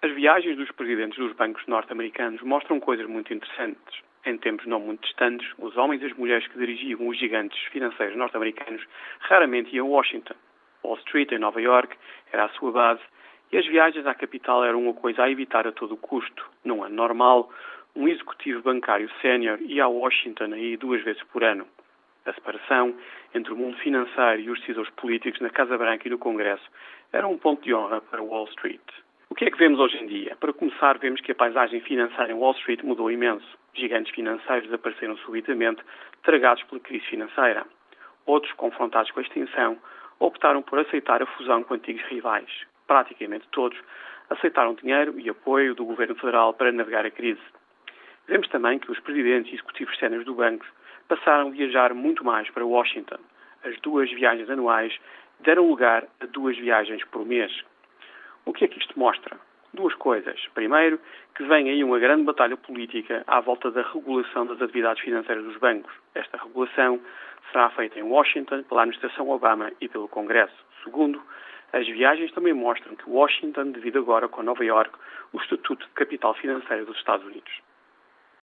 As viagens dos presidentes dos bancos norte-americanos mostram coisas muito interessantes. Em tempos não muito distantes, os homens e as mulheres que dirigiam os gigantes financeiros norte-americanos raramente iam a Washington. Wall Street, em Nova York, era a sua base e as viagens à capital eram uma coisa a evitar a todo custo. Num ano normal, um executivo bancário sénior ia a Washington aí duas vezes por ano. A separação entre o mundo financeiro e os decisores políticos na Casa Branca e no Congresso era um ponto de honra para Wall Street. O que é que vemos hoje em dia? Para começar, vemos que a paisagem financeira em Wall Street mudou imenso. Gigantes financeiros desapareceram subitamente, tragados pela crise financeira. Outros, confrontados com a extinção, optaram por aceitar a fusão com antigos rivais. Praticamente todos aceitaram dinheiro e apoio do governo federal para navegar a crise. Vemos também que os presidentes e executivos sénios do banco passaram a viajar muito mais para Washington. As duas viagens anuais deram lugar a duas viagens por mês. O que é que isto mostra? Duas coisas. Primeiro, que vem aí uma grande batalha política à volta da regulação das atividades financeiras dos bancos. Esta regulação será feita em Washington pela administração Obama e pelo Congresso. Segundo, as viagens também mostram que Washington divide agora com Nova York o estatuto de capital financeiro dos Estados Unidos.